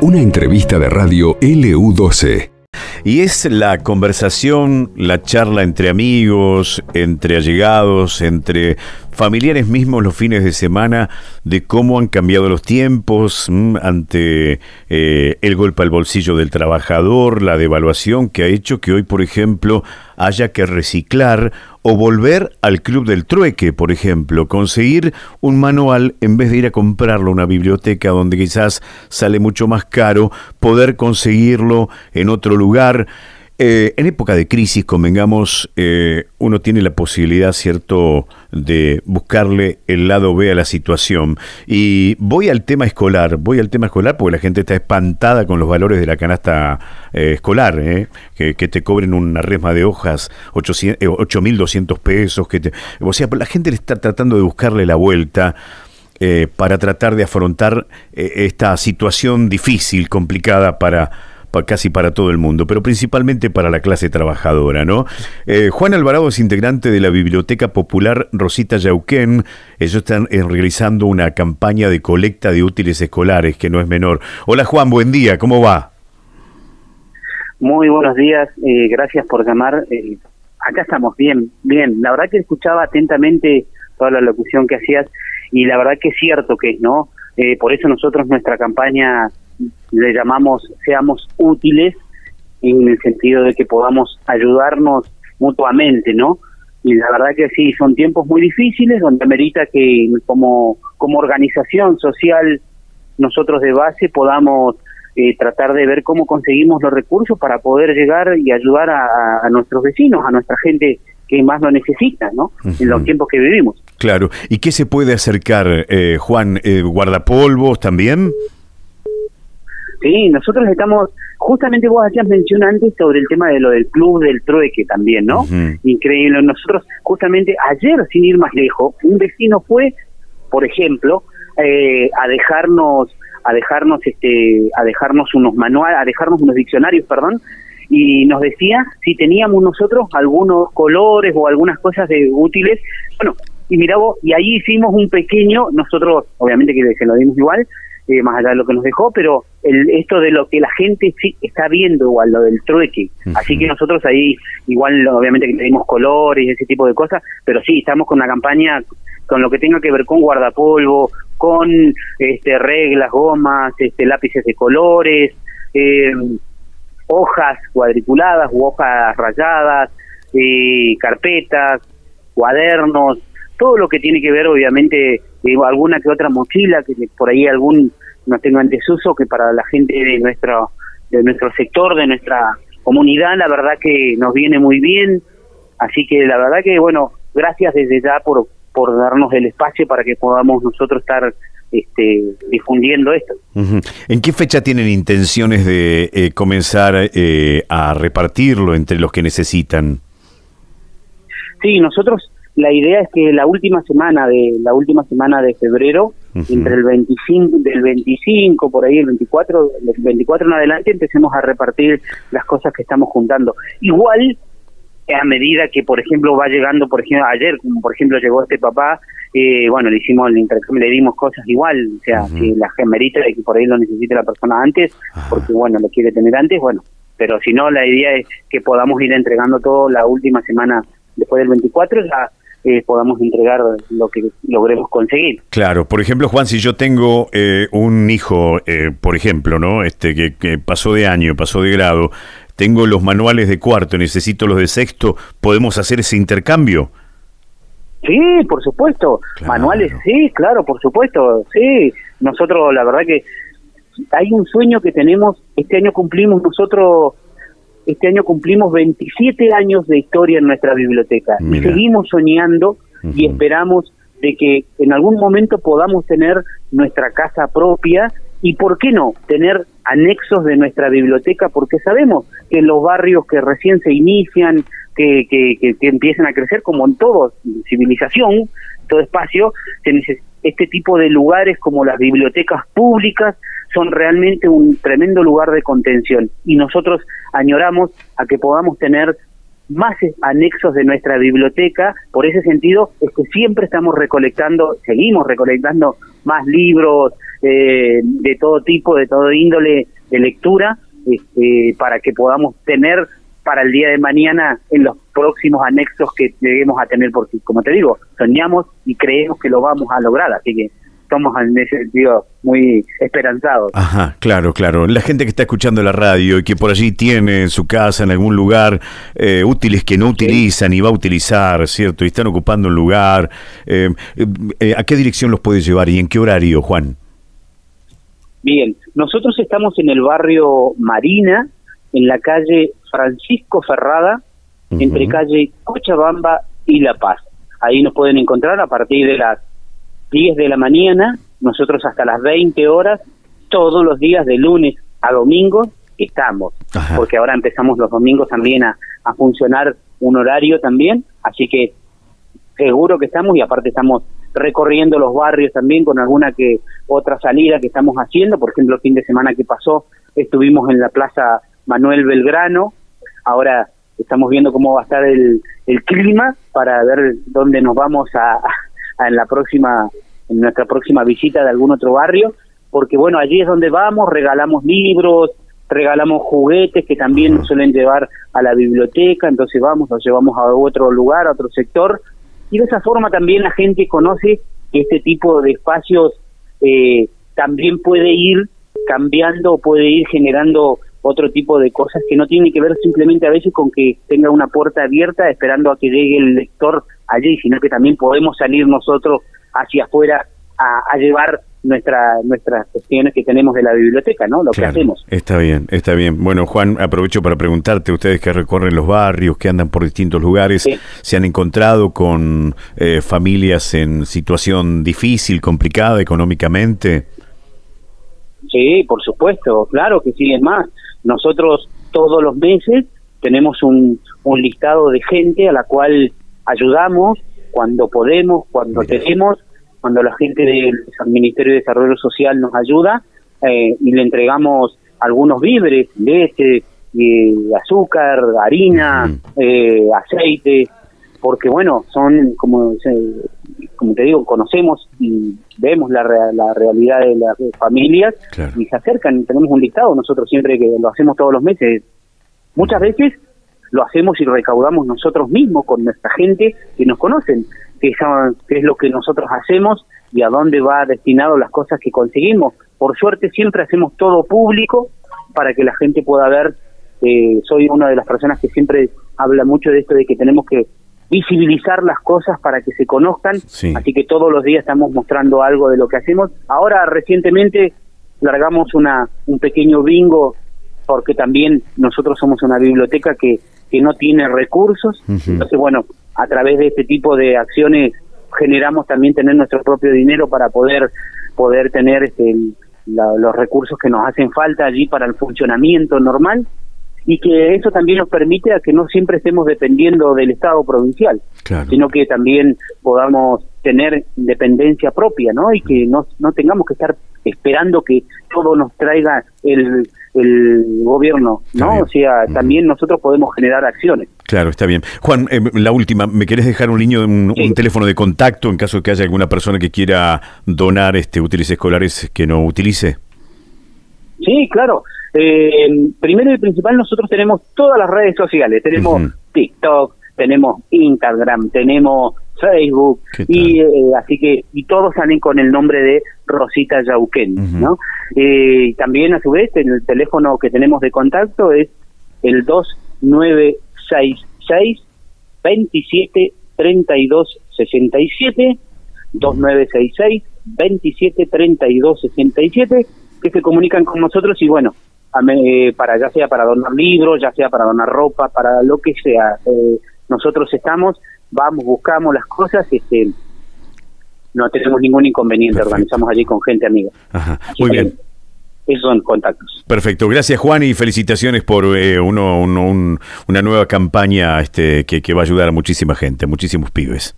Una entrevista de radio LU12. Y es la conversación, la charla entre amigos, entre allegados, entre familiares mismos los fines de semana de cómo han cambiado los tiempos mm, ante eh, el golpe al bolsillo del trabajador, la devaluación que ha hecho que hoy, por ejemplo, haya que reciclar o volver al club del trueque, por ejemplo, conseguir un manual en vez de ir a comprarlo a una biblioteca donde quizás sale mucho más caro, poder conseguirlo en otro lugar. Eh, en época de crisis, convengamos, eh, uno tiene la posibilidad, ¿cierto?, de buscarle el lado B a la situación. Y voy al tema escolar, voy al tema escolar porque la gente está espantada con los valores de la canasta eh, escolar, que, te cobren una resma de hojas, 8.200 pesos, que te, o sea, la gente le está tratando de buscarle la vuelta. para tratar de afrontar esta situación difícil, complicada para, casi para todo el mundo, pero principalmente para la clase trabajadora, ¿no? Eh, Juan Alvarado es integrante de la Biblioteca Popular Rosita Yauquén. Ellos están eh, realizando una campaña de colecta de útiles escolares, que no es menor. Hola Juan, buen día, ¿cómo va? Muy buenos días, eh, gracias por llamar. acá estamos bien, bien. La verdad que escuchaba atentamente toda la locución que hacías y la verdad que es cierto que es, ¿no? por eso nosotros nuestra campaña le llamamos seamos útiles en el sentido de que podamos ayudarnos mutuamente, ¿no? Y la verdad que sí, son tiempos muy difíciles donde amerita que como, como organización social nosotros de base podamos eh, tratar de ver cómo conseguimos los recursos para poder llegar y ayudar a, nuestros vecinos, a nuestra gente que más lo necesita, ¿no? En los tiempos que vivimos. Claro. ¿Y qué se puede acercar, eh, Juan? Eh, ¿Guardapolvos también? Sí, nosotros estamos, justamente vos hacías mención antes sobre el tema de lo del club del trueque también, ¿no? Increíble. Nosotros, justamente ayer, sin ir más lejos, un vecino fue, por ejemplo, eh, a dejarnos, a dejarnos, este, a dejarnos unos manuales, a dejarnos unos diccionarios, perdón, y nos decía si teníamos nosotros algunos colores o algunas cosas de útiles. Bueno, y mira vos, y ahí hicimos un pequeño, nosotros, obviamente que se lo dimos igual, eh, más allá de lo que nos dejó, pero el, esto de lo que la gente sí está viendo igual, lo del trueque. Así que nosotros ahí, igual obviamente que tenemos colores y ese tipo de cosas, pero sí, estamos con una campaña con lo que tenga que ver con guardapolvo, con este, reglas, gomas, este, lápices de colores, eh, hojas cuadriculadas u hojas rayadas, eh, carpetas, cuadernos, todo lo que tiene que ver obviamente alguna que otra mochila, que por ahí algún no tenga en desuso, que para la gente de nuestro, de nuestro sector, de nuestra comunidad, la verdad que nos viene muy bien. Así que la verdad que, bueno, gracias desde ya por, por darnos el espacio para que podamos nosotros estar este, difundiendo esto. ¿En qué fecha tienen intenciones de eh, comenzar eh, a repartirlo entre los que necesitan? Sí, nosotros la idea es que la última semana de la última semana de febrero, entre el 25 del 25 por ahí el 24, del 24 en adelante empecemos a repartir las cosas que estamos juntando. Igual a medida que por ejemplo va llegando, por ejemplo, ayer como por ejemplo llegó este papá, eh, bueno, le hicimos el intercambio, le dimos cosas igual, o sea, que la gemerita de que por ahí lo necesite la persona antes, porque bueno, lo quiere tener antes, bueno, pero si no, la idea es que podamos ir entregando todo la última semana después del 24, ya eh, podamos entregar lo que logremos conseguir. Claro, por ejemplo, Juan, si yo tengo eh, un hijo, eh, por ejemplo, ¿no? Este que, pasó de año, pasó de grado, tengo los manuales de cuarto, necesito los de sexto, ¿podemos hacer ese intercambio? Sí, por supuesto. Manuales, sí, claro, por supuesto. Sí, nosotros, la verdad que hay un sueño que tenemos, este año cumplimos nosotros este año cumplimos 27 años de historia en nuestra biblioteca. Y seguimos soñando y esperamos de que en algún momento podamos tener nuestra casa propia y por qué no tener anexos de nuestra biblioteca porque sabemos que en los barrios que recién se inician que, que, que, empiezan a crecer como en todo civilización todo espacio este tipo de lugares como las bibliotecas públicas son realmente un tremendo lugar de contención. Y nosotros añoramos a que podamos tener más anexos de nuestra biblioteca, por ese sentido es que siempre estamos recolectando, seguimos recolectando más libros eh, de todo tipo, de todo índole de lectura, este, para que podamos tener para el día de mañana en los próximos anexos que lleguemos a tener, porque como te digo, soñamos y creemos que lo vamos a lograr, así que estamos en ese sentido muy esperanzados. Ajá, claro, claro. La gente que está escuchando la radio y que por allí tiene en su casa, en algún lugar, eh, útiles que no utilizan y va a utilizar, ¿cierto? Y están ocupando un lugar. Eh, eh, ¿A qué dirección los puede llevar y en qué horario, Juan? Bien, nosotros estamos en el barrio Marina, en la calle Francisco Ferrada, entre calle Cochabamba y La Paz. Ahí nos pueden encontrar a partir de las 10 de la mañana, nosotros hasta las 20 horas, todos los días de lunes a domingo estamos, porque ahora empezamos los domingos también a, a funcionar un horario también, así que seguro que estamos y aparte estamos recorriendo los barrios también con alguna que otra salida que estamos haciendo, por ejemplo, el fin de semana que pasó estuvimos en la Plaza Manuel Belgrano, ahora estamos viendo cómo va a estar el, el clima para ver dónde nos vamos a, en la próxima en nuestra próxima visita de algún otro barrio, porque bueno, allí es donde vamos, regalamos libros, regalamos juguetes que también suelen llevar a la biblioteca, entonces vamos, los llevamos a otro lugar, a otro sector, y de esa forma también la gente conoce que este tipo de espacios eh, también puede ir cambiando, puede ir generando otro tipo de cosas que no tiene que ver simplemente a veces con que tenga una puerta abierta esperando a que llegue el lector allí, sino que también podemos salir nosotros hacia afuera a, llevar nuestra, nuestras cuestiones que tenemos de la biblioteca, ¿no? Lo que hacemos. Está bien, está bien. Bueno, Juan, aprovecho para preguntarte, ustedes que recorren los barrios, que andan por distintos lugares, ¿se han encontrado con eh, familias en situación difícil, complicada económicamente? Sí, por supuesto, claro que sí. Es más, nosotros todos los meses tenemos un, un listado de gente a la cual ayudamos cuando podemos, cuando tenemos, cuando la gente del Ministerio de Desarrollo Social nos ayuda eh, y le entregamos algunos víveres, leche, eh, azúcar, harina, eh, aceite, porque bueno, son como como te digo, conocemos y vemos la, la realidad de las familias y se acercan, tenemos un listado nosotros siempre que lo hacemos todos los meses. Muchas veces lo hacemos y recaudamos nosotros mismos con nuestra gente que nos conocen, que, es lo que nosotros hacemos y a dónde va destinado las cosas que conseguimos. Por suerte siempre hacemos todo público para que la gente pueda ver. Eh, soy una de las personas que siempre habla mucho de esto de que tenemos que visibilizar las cosas para que se conozcan, así que todos los días estamos mostrando algo de lo que hacemos. Ahora recientemente largamos una un pequeño bingo porque también nosotros somos una biblioteca que que no tiene recursos. Entonces, bueno, a través de este tipo de acciones generamos también tener nuestro propio dinero para poder poder tener este, los recursos que nos hacen falta allí para el funcionamiento normal y que eso también nos permite a que no siempre estemos dependiendo del Estado provincial, sino que también podamos tener independencia propia, ¿no? Y que no, no tengamos que estar esperando que todo nos traiga el, el gobierno, ¿no? O sea, también nosotros podemos generar acciones. Claro, está bien. Juan, eh, la última, ¿me querés dejar un niño, un, teléfono de contacto en caso de que haya alguna persona que quiera donar este útiles escolares que no utilice? Sí, claro. Eh, primero y principal, nosotros tenemos todas las redes sociales. Tenemos TikTok, tenemos Instagram, tenemos Facebook y eh, así que y todos salen con el nombre de Rosita Yauquén, ¿no? Eh, también a su vez el teléfono que tenemos de contacto es el 2966 27 32 67 2966 27 32 67 que se comunican con nosotros y bueno eh, para ya sea para donar libros ya sea para donar ropa para lo que sea eh, nosotros estamos vamos, buscamos las cosas, este, no tenemos ningún inconveniente, organizamos allí con gente amiga. Muy bien. Esos son contactos. Perfecto. Gracias, Juan, y felicitaciones por eh, uno, una nueva campaña este, que, que va a ayudar a muchísima gente, muchísimos pibes.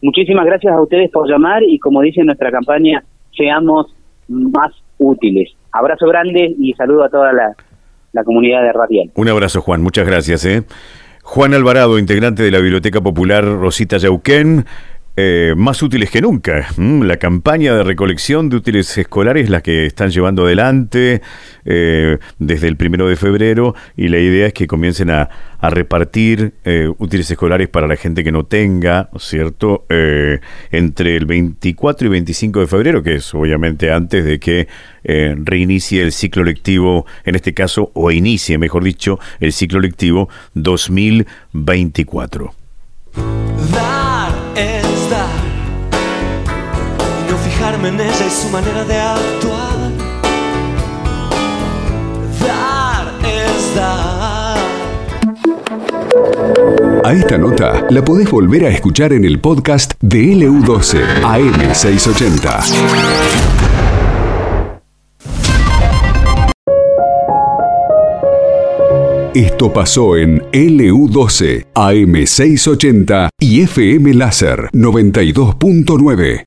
Muchísimas gracias a ustedes por llamar y, como dice nuestra campaña, seamos más útiles. Abrazo grande y saludo a toda la, la comunidad de Radial. Un abrazo, Juan. Muchas gracias. ¿eh? Juan Alvarado, integrante de la Biblioteca Popular Rosita Yauquén, eh, más útiles que nunca. Mm, la campaña de recolección de útiles escolares, la que están llevando adelante eh, desde el primero de febrero, y la idea es que comiencen a, repartir eh, útiles escolares para la gente que no tenga, ¿cierto? entre el 24 y 25 de febrero, que es obviamente antes de que reinicie el ciclo lectivo, en este caso, o inicie, mejor dicho, el ciclo lectivo 2024. En ella y su manera de actuar. Dar es dar. A esta nota la podés volver a escuchar en el podcast de LU12 AM680. Esto pasó en LU12, AM680 y FM Láser 92.9.